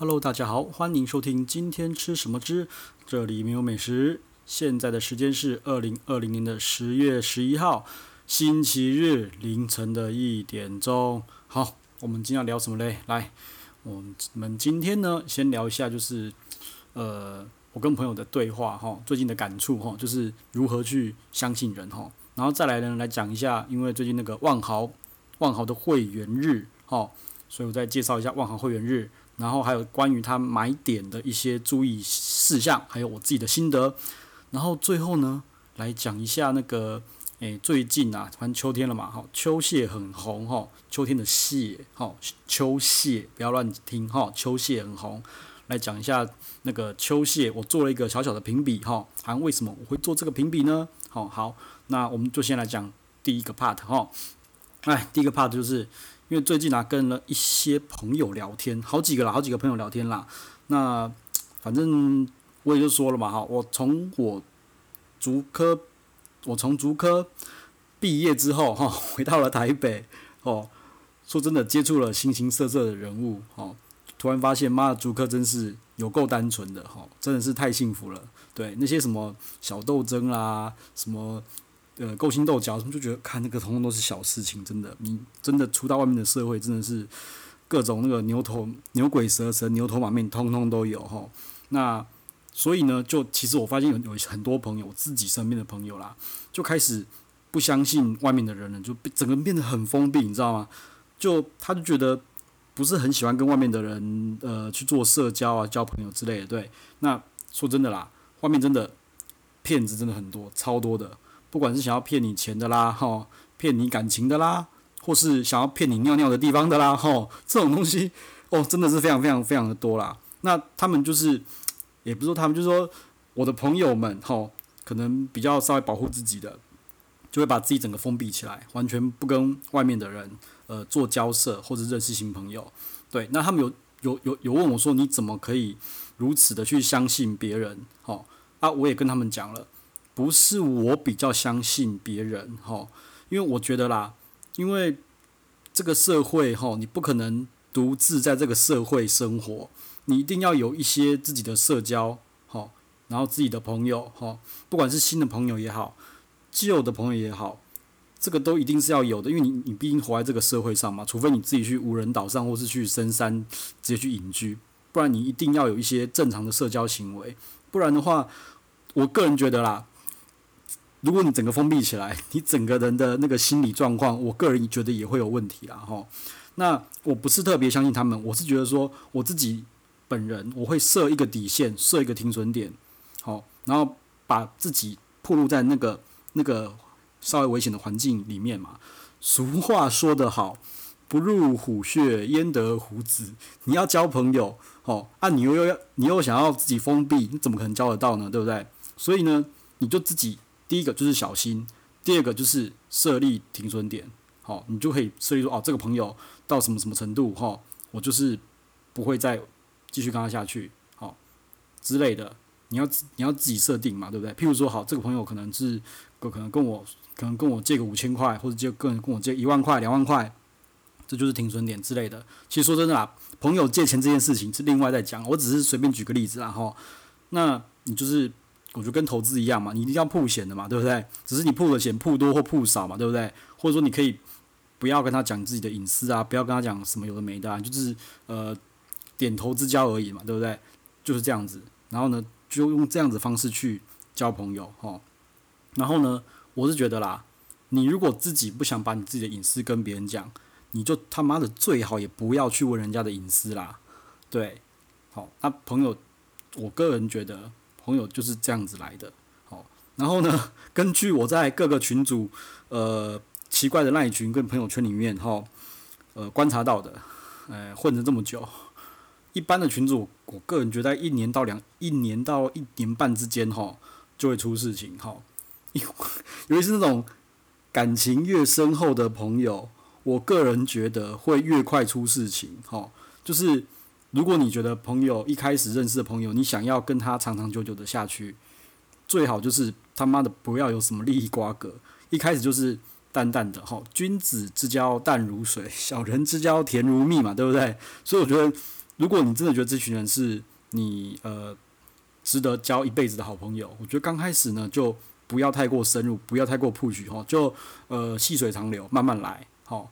Hello，大家好，欢迎收听今天吃什么之，这里没有美食。现在的时间是二零二零年的十月十一号星期日凌晨的一点钟。好，我们今天要聊什么嘞？来，我们今天呢，先聊一下，就是呃，我跟朋友的对话哈，最近的感触哈，就是如何去相信人哈。然后再来呢，来讲一下，因为最近那个万豪万豪的会员日哈，所以我再介绍一下万豪会员日。然后还有关于他买点的一些注意事项，还有我自己的心得。然后最后呢，来讲一下那个，诶，最近啊，反正秋天了嘛，哈，秋蟹很红哈，秋天的蟹，哈，秋蟹不要乱听哈，秋蟹很红。来讲一下那个秋蟹，我做了一个小小的评比哈，还为什么我会做这个评比呢？好，好，那我们就先来讲第一个 part 哈。哎，第一个 part 就是。因为最近啊，跟了一些朋友聊天，好几个啦，好几个朋友聊天啦。那反正我也就说了嘛，哈，我从我竹科，我从竹科毕业之后，哈，回到了台北，哦，说真的，接触了形形色色的人物，哦，突然发现，妈的，竹科真是有够单纯的，哈，真的是太幸福了。对，那些什么小斗争啦，什么。呃，勾心斗角，什么就觉得看那个，通通都是小事情。真的，你真的出到外面的社会，真的是各种那个牛头、牛鬼蛇神、牛头马面，通通都有哈。那所以呢，就其实我发现有有很多朋友，自己身边的朋友啦，就开始不相信外面的人了，就整个人变得很封闭，你知道吗？就他就觉得不是很喜欢跟外面的人呃去做社交啊、交朋友之类的。对，那说真的啦，外面真的骗子真的很多，超多的。不管是想要骗你钱的啦，哈，骗你感情的啦，或是想要骗你尿尿的地方的啦，哈，这种东西哦，真的是非常非常非常的多啦。那他们就是，也不是说他们，就是说我的朋友们，哈，可能比较稍微保护自己的，就会把自己整个封闭起来，完全不跟外面的人呃做交涉或者认识新朋友。对，那他们有有有有问我说，你怎么可以如此的去相信别人？吼，啊，我也跟他们讲了。不是我比较相信别人哈，因为我觉得啦，因为这个社会哈，你不可能独自在这个社会生活，你一定要有一些自己的社交哈，然后自己的朋友哈，不管是新的朋友也好，旧的朋友也好，这个都一定是要有的，因为你你毕竟活在这个社会上嘛，除非你自己去无人岛上或是去深山直接去隐居，不然你一定要有一些正常的社交行为，不然的话，我个人觉得啦。如果你整个封闭起来，你整个人的那个心理状况，我个人觉得也会有问题啦，哈。那我不是特别相信他们，我是觉得说我自己本人，我会设一个底线，设一个停损点，好，然后把自己暴露在那个那个稍微危险的环境里面嘛。俗话说得好，不入虎穴，焉得虎子。你要交朋友，好，啊，你又要你又想要自己封闭，你怎么可能交得到呢？对不对？所以呢，你就自己。第一个就是小心，第二个就是设立停损点，好，你就可以设立说，哦，这个朋友到什么什么程度，哈，我就是不会再继续跟他下去，好之类的，你要你要自己设定嘛，对不对？譬如说，好，这个朋友可能是可能跟我可能跟我借个五千块，或者借个人跟我借一万块、两万块，这就是停损点之类的。其实说真的啦，朋友借钱这件事情是另外再讲，我只是随便举个例子啦，哈，那你就是。我就跟投资一样嘛，你一定要曝险的嘛，对不对？只是你曝的险曝多或曝少嘛，对不对？或者说你可以不要跟他讲自己的隐私啊，不要跟他讲什么有的没的啊，就是呃点头之交而已嘛，对不对？就是这样子。然后呢，就用这样子方式去交朋友齁。然后呢，我是觉得啦，你如果自己不想把你自己的隐私跟别人讲，你就他妈的最好也不要去问人家的隐私啦。对，好，那朋友，我个人觉得。朋友就是这样子来的，好，然后呢，根据我在各个群组，呃，奇怪的赖群跟朋友圈里面，哈，呃，观察到的，呃，混了这么久，一般的群组，我个人觉得一年到两，一年到一年半之间，哈，就会出事情，哈，尤其是那种感情越深厚的朋友，我个人觉得会越快出事情，哈，就是。如果你觉得朋友一开始认识的朋友，你想要跟他长长久久的下去，最好就是他妈的不要有什么利益瓜葛，一开始就是淡淡的哈，君子之交淡如水，小人之交甜如蜜嘛，对不对？所以我觉得如果你真的觉得这群人是你呃值得交一辈子的好朋友，我觉得刚开始呢就不要太过深入，不要太过 push 哈，就呃细水长流，慢慢来，好，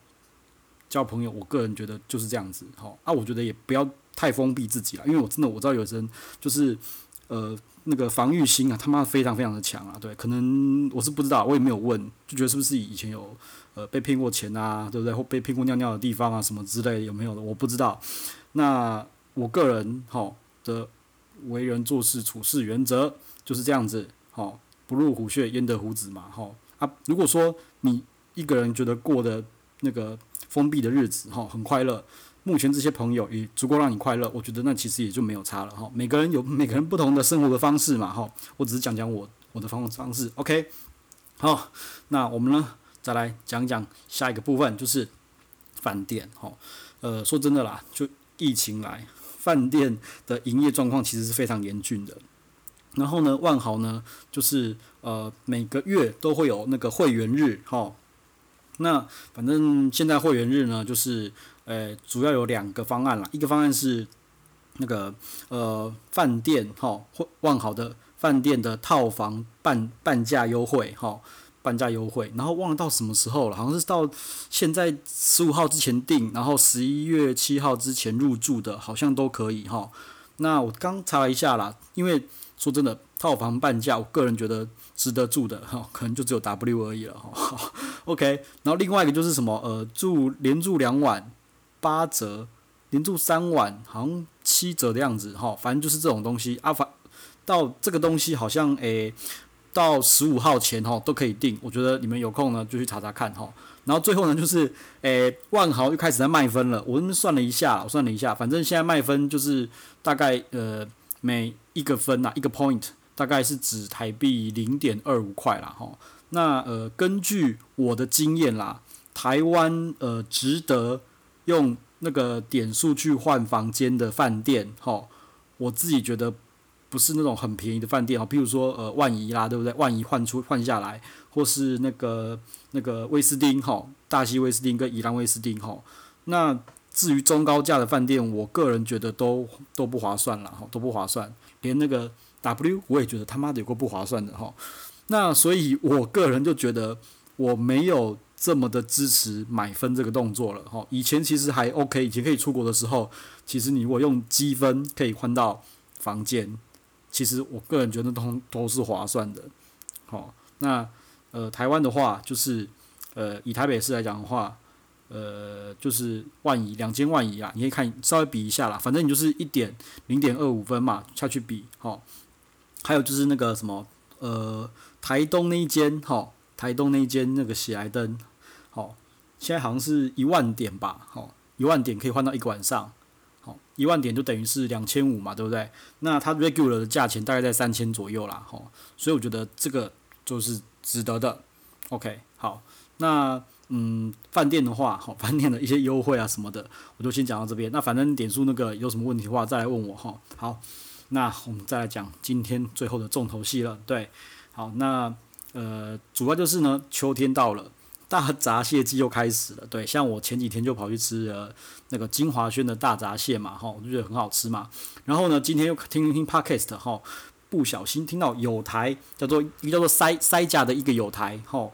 交朋友，我个人觉得就是这样子，好，啊，我觉得也不要太封闭自己了，因为我真的我知道有些人就是呃那个防御心啊，他妈非常非常的强啊，对，可能我是不知道，我也没有问，就觉得是不是以前有呃被骗过钱啊，对不对？或被骗过尿尿的地方啊，什么之类有没有的，我不知道。那我个人哈的为人做事处事原则就是这样子，哈，不入虎穴焉得虎子嘛，哈啊。如果说你一个人觉得过的那个封闭的日子，哈，很快乐，目前这些朋友也足够让你快乐，我觉得那其实也就没有差了，哈。每个人有每个人不同的生活的方式嘛，哈。我只是讲讲我我的方方式，OK。好，那我们呢再来讲讲下一个部分，就是饭店，哈。呃，说真的啦，就。疫情来，饭店的营业状况其实是非常严峻的。然后呢，万豪呢，就是呃每个月都会有那个会员日，哈。那反正现在会员日呢，就是呃主要有两个方案啦。一个方案是那个呃饭店哈，万豪的饭店的套房半半价优惠，哈。半价优惠，然后忘了到什么时候了，好像是到现在十五号之前订，然后十一月七号之前入住的，好像都可以哈。那我刚查了一下啦，因为说真的，套房半价，我个人觉得值得住的哈，可能就只有 W 而已了哈。OK，然后另外一个就是什么呃，住连住两晚八折，连住三晚好像七折的样子哈，反正就是这种东西啊，反到这个东西好像诶。到十五号前哈都可以订，我觉得你们有空呢就去查查看哈。然后最后呢就是，诶、万豪又开始在卖分了。我们算了一下，我算了一下，反正现在卖分就是大概呃每一个分呐一个 point 大概是指台币零点二五块啦哈。那呃根据我的经验啦，台湾呃值得用那个点数去换房间的饭店哈，我自己觉得。不是那种很便宜的饭店哦，譬如说呃万怡啦，对不对？万怡换出换下来，或是那个那个威斯汀哈，大溪威斯汀跟宜兰威斯汀哈。那至于中高价的饭店，我个人觉得都都不划算了哈，都不划算。连那个 W 我也觉得他妈的有个不划算的哈。那所以我个人就觉得我没有这么的支持买分这个动作了哈。以前其实还 OK，以前可以出国的时候，其实你如果用积分可以换到房间。其实我个人觉得都都是划算的，好，那呃台湾的话就是呃以台北市来讲的话，呃就是万怡两间万怡啊，你可以看稍微比一下啦，反正你就是一点零点二五分嘛下去比，好，还有就是那个什么呃台东那一间哈，台东那一间那个喜来登，好，现在好像是一万点吧，好，一万点可以换到一个晚上。好一万点就等于是两千五嘛，对不对？那它 regular 的价钱大概在三千左右啦，好，所以我觉得这个就是值得的。OK，好，那嗯，饭店的话，好，饭店的一些优惠啊什么的，我就先讲到这边。那反正点数那个有什么问题的话，再来问我哈。好，那我们再来讲今天最后的重头戏了。对，好，那呃，主要就是呢，秋天到了。大闸蟹季又开始了，对，像我前几天就跑去吃了那个金华轩的大闸蟹嘛，哈，我就觉得很好吃嘛。然后呢，今天又听 听 Podcast，哈，不小心听到有台叫做一个叫做塞塞甲的一个有台，哈，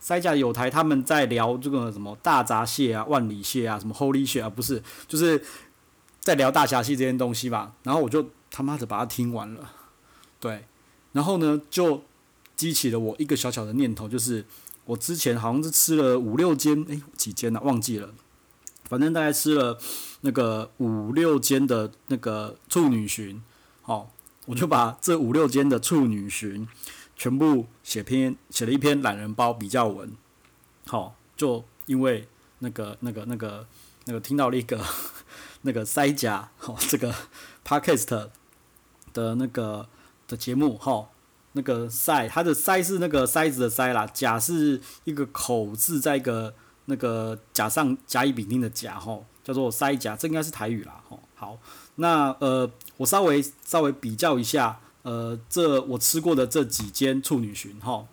塞甲有台他们在聊这个什么大闸蟹啊、万里蟹啊、什么 Holy 蟹啊，不是，就是在聊大闸蟹这件东西吧。然后我就他妈的把它听完了，对，然后呢就激起了我一个小小的念头，就是。我之前好像是吃了五六间，诶，几间呢？忘记了，反正大概吃了那个五六间的那个处女蟳，好，我就把这五六间的处女蟳全部写篇写了一篇懒人包比较文，好，就因为那个那个那个那个听到了一个 那个塞甲，好，这个 podcast 的那个的节目，哈。那个塞，它的塞是那个塞子的塞啦，甲是一个口字，在一个那个甲上甲乙丙丁的甲吼，叫做塞甲，这应该是台语啦吼。好，那呃，我稍微稍微比较一下，呃，这我吃过的这几间处女蟳哈，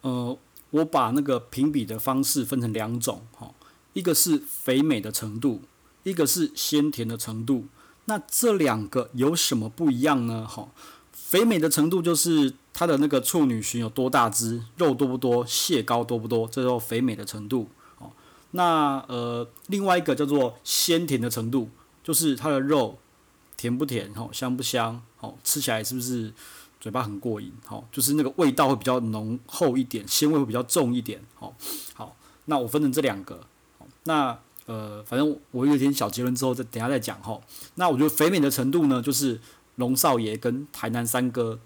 呃，我把那个评比的方式分成两种哈，一个是肥美的程度，一个是鲜甜的程度。那这两个有什么不一样呢？哈，肥美的程度就是它的那个处女蟳有多大只，肉多不多，蟹膏多不多，这叫肥美的程度。哦，那呃，另外一个叫做鲜甜的程度，就是它的肉甜不甜，哈，香不香，哦，吃起来是不是嘴巴很过瘾，哈，就是那个味道会比较浓厚一点，鲜味会比较重一点，好，好，那我分成这两个，那。呃，反正我有点小结论之后，再等下再讲哈。那我觉得肥美的程度呢，就是龙少爷跟台南三哥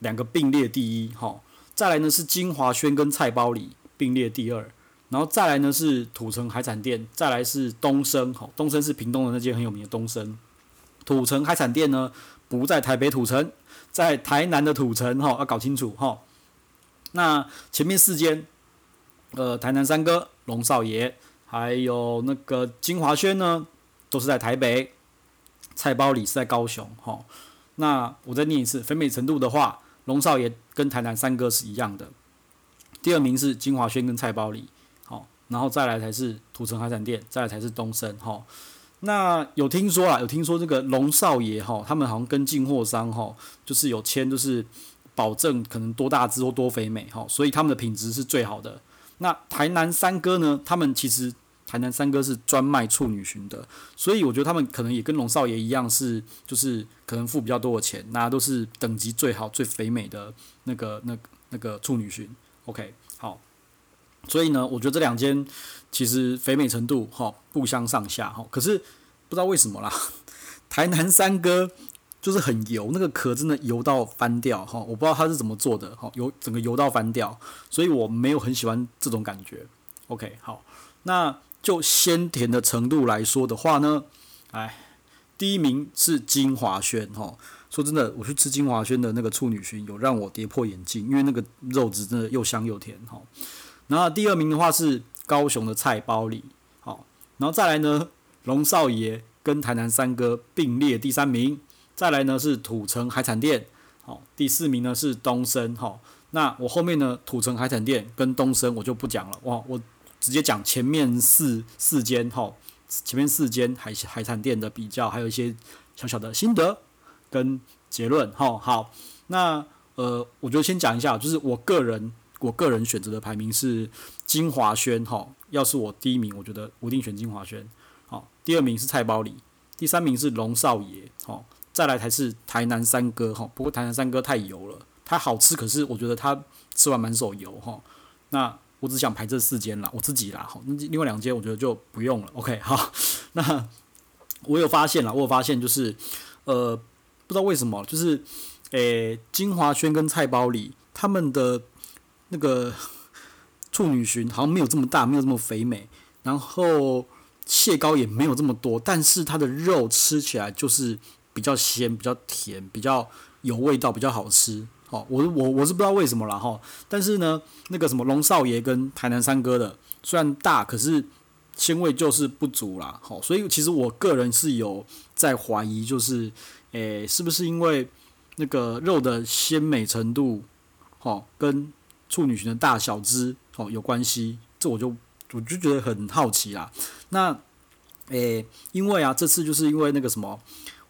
两个并列第一哈。再来呢是金华轩跟菜包里并列第二，然后再来呢是土城海产店，再来是东升哈。东升是屏东的那间很有名的东升。土城海产店呢不在台北土城，在台南的土城哈，要搞清楚哈。那前面四间，呃，台南三哥、龙少爷。还有那个金华轩呢，都是在台北，菜包里是在高雄，哈。那我再念一次，肥美程度的话，龙少爷跟台南三哥是一样的。第二名是金华轩跟菜包里，好，然后再来才是土城海产店，再来才是东升，哈。那有听说啊，有听说这个龙少爷哈，他们好像跟进货商哈，就是有签，就是保证可能多大只或多肥美，哈，所以他们的品质是最好的。那台南三哥呢？他们其实台南三哥是专卖处女裙的，所以我觉得他们可能也跟龙少爷一样，是就是可能付比较多的钱，那都是等级最好、最肥美的那个、那那个处女裙。OK，好，所以呢，我觉得这两间其实肥美程度哈不相上下哈，可是不知道为什么啦，台南三哥。就是很油，那个壳真的油到翻掉哈！我不知道它是怎么做的哈，油整个油到翻掉，所以我没有很喜欢这种感觉。OK，好，那就鲜甜的程度来说的话呢，哎，第一名是金华轩哈。说真的，我去吃金华轩的那个处女蟳，有让我跌破眼镜，因为那个肉质真的又香又甜哈。然后第二名的话是高雄的菜包里，好，然后再来呢，龙少爷跟台南三哥并列第三名。再来呢是土城海产店，好，第四名呢是东升，好，那我后面呢土城海产店跟东升我就不讲了，哇，我直接讲前面四四间，哈，前面四间海海产店的比较，还有一些小小的心得跟结论，哈，好，那呃，我觉得先讲一下，就是我个人我个人选择的排名是金华轩，哈，要是我第一名，我觉得我一定选金华轩，好，第二名是菜包里，第三名是龙少爷，好。再来才是台南三哥哈，不过台南三哥太油了，它好吃，可是我觉得它吃完满手油哈。那我只想排这四间啦，我自己啦哈。那另外两间我觉得就不用了。OK，好，那我有发现啦，我有发现就是呃，不知道为什么，就是诶、欸，金华轩跟菜包里他们的那个处女蟳好像没有这么大，没有这么肥美，然后蟹膏也没有这么多，但是它的肉吃起来就是。比较鲜，比较甜，比较有味道，比较好吃。好，我我我是不知道为什么啦哈。但是呢，那个什么龙少爷跟台南三哥的虽然大，可是鲜味就是不足啦。好，所以其实我个人是有在怀疑，就是诶、是不是因为那个肉的鲜美程度，好，跟处女蟳的大小只哦有关系？这我就我就觉得很好奇啦。那诶、因为啊，这次就是因为那个什么。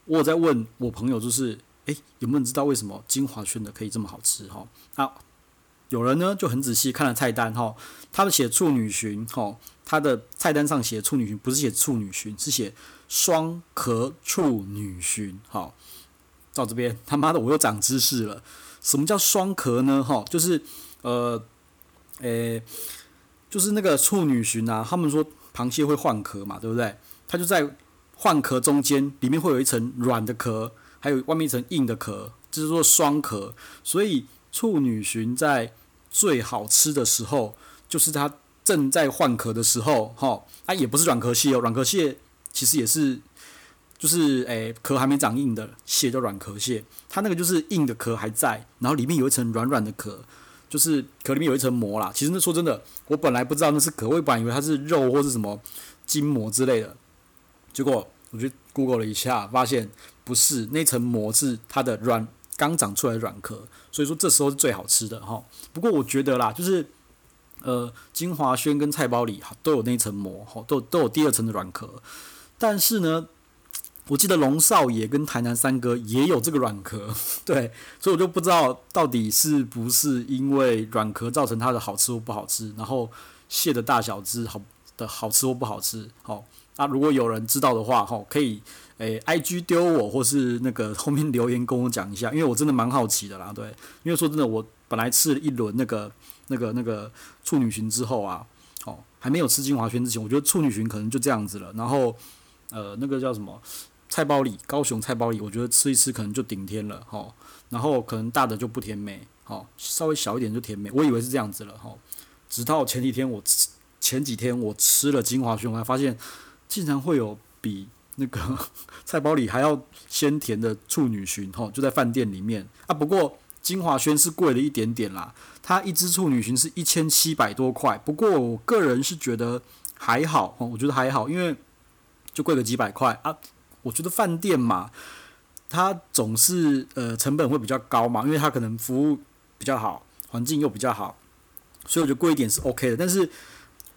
我在问我朋友，就是，诶，有没有人知道为什么金华轩的可以这么好吃？哈，啊，有人呢就很仔细看了菜单，哈，他们写处女蟳，哈，他的菜单上写处女蟳，不是写处女蟳，是写双壳处女蟳，好，到这边他妈的我又长知识了，什么叫双壳呢？哈，就是，呃，诶，就是那个处女蟳啊，他们说螃蟹会换壳嘛，对不对？他就在。换壳中间，里面会有一层软的壳，还有外面一层硬的壳，这是说双壳。所以处女蟳在最好吃的时候，就是它正在换壳的时候，哈，它也不是软壳蟹哦，软壳蟹其实也是，就是诶壳还没长硬的蟹叫软壳蟹，它那个就是硬的壳还在，然后里面有一层软软的壳，就是壳里面有一层膜啦。其实那说真的，我本来不知道那是壳，我本来以为它是肉或是什么筋膜之类的。结果我去 Google 了一下，发现不是，那层膜是它的软刚长出来的软壳，所以说这时候是最好吃的哈。不过我觉得啦，就是呃金华轩跟菜包里都有那层膜哈，都都有第二层的软壳，但是呢，我记得龙少爷跟台南三哥也有这个软壳，对，所以我就不知道到底是不是因为软壳造成它的好吃或不好吃，然后蟹的大小只好的好吃或不好吃。好，啊如果有人知道的话，哈，可以诶，IG 丢我，或是那个后面留言跟我讲一下，因为我真的蛮好奇的啦，对，因为说真的，我本来吃了一轮那个那个那个处女蟳之后啊，哦，还没有吃金华轩之前，我觉得处女蟳可能就这样子了，然后呃，那个叫什么？菜包里，高雄菜包里，我觉得吃一吃可能就顶天了，吼，然后可能大的就不甜美，吼，稍微小一点就甜美，我以为是这样子了，吼，直到前几天我吃，前几天我吃了金华轩，我才发现竟然会有比那个 菜包里还要鲜甜的处女蟳，吼，就在饭店里面啊。不过金华轩是贵了一点点啦，它一只处女裙是一千七百多块，不过我个人是觉得还好，我觉得还好，因为就贵个几百块啊。我觉得饭店嘛，它总是呃成本会比较高嘛，因为它可能服务比较好，环境又比较好，所以我觉得贵一点是 OK 的。但是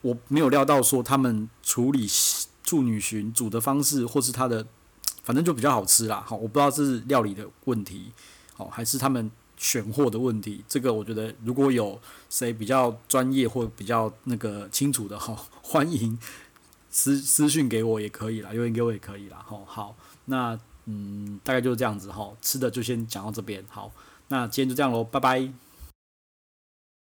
我没有料到说他们处理处女寻煮的方式，或是它的反正就比较好吃啦。好，我不知道是料理的问题，好还是他们选货的问题。这个我觉得如果有谁比较专业或比较那个清楚的哈，欢迎。私私讯给我也可以啦，留言给我也可以啦。好，好，那嗯，大概就是这样子哈，吃的就先讲到这边。好，那今天就这样喽，拜拜。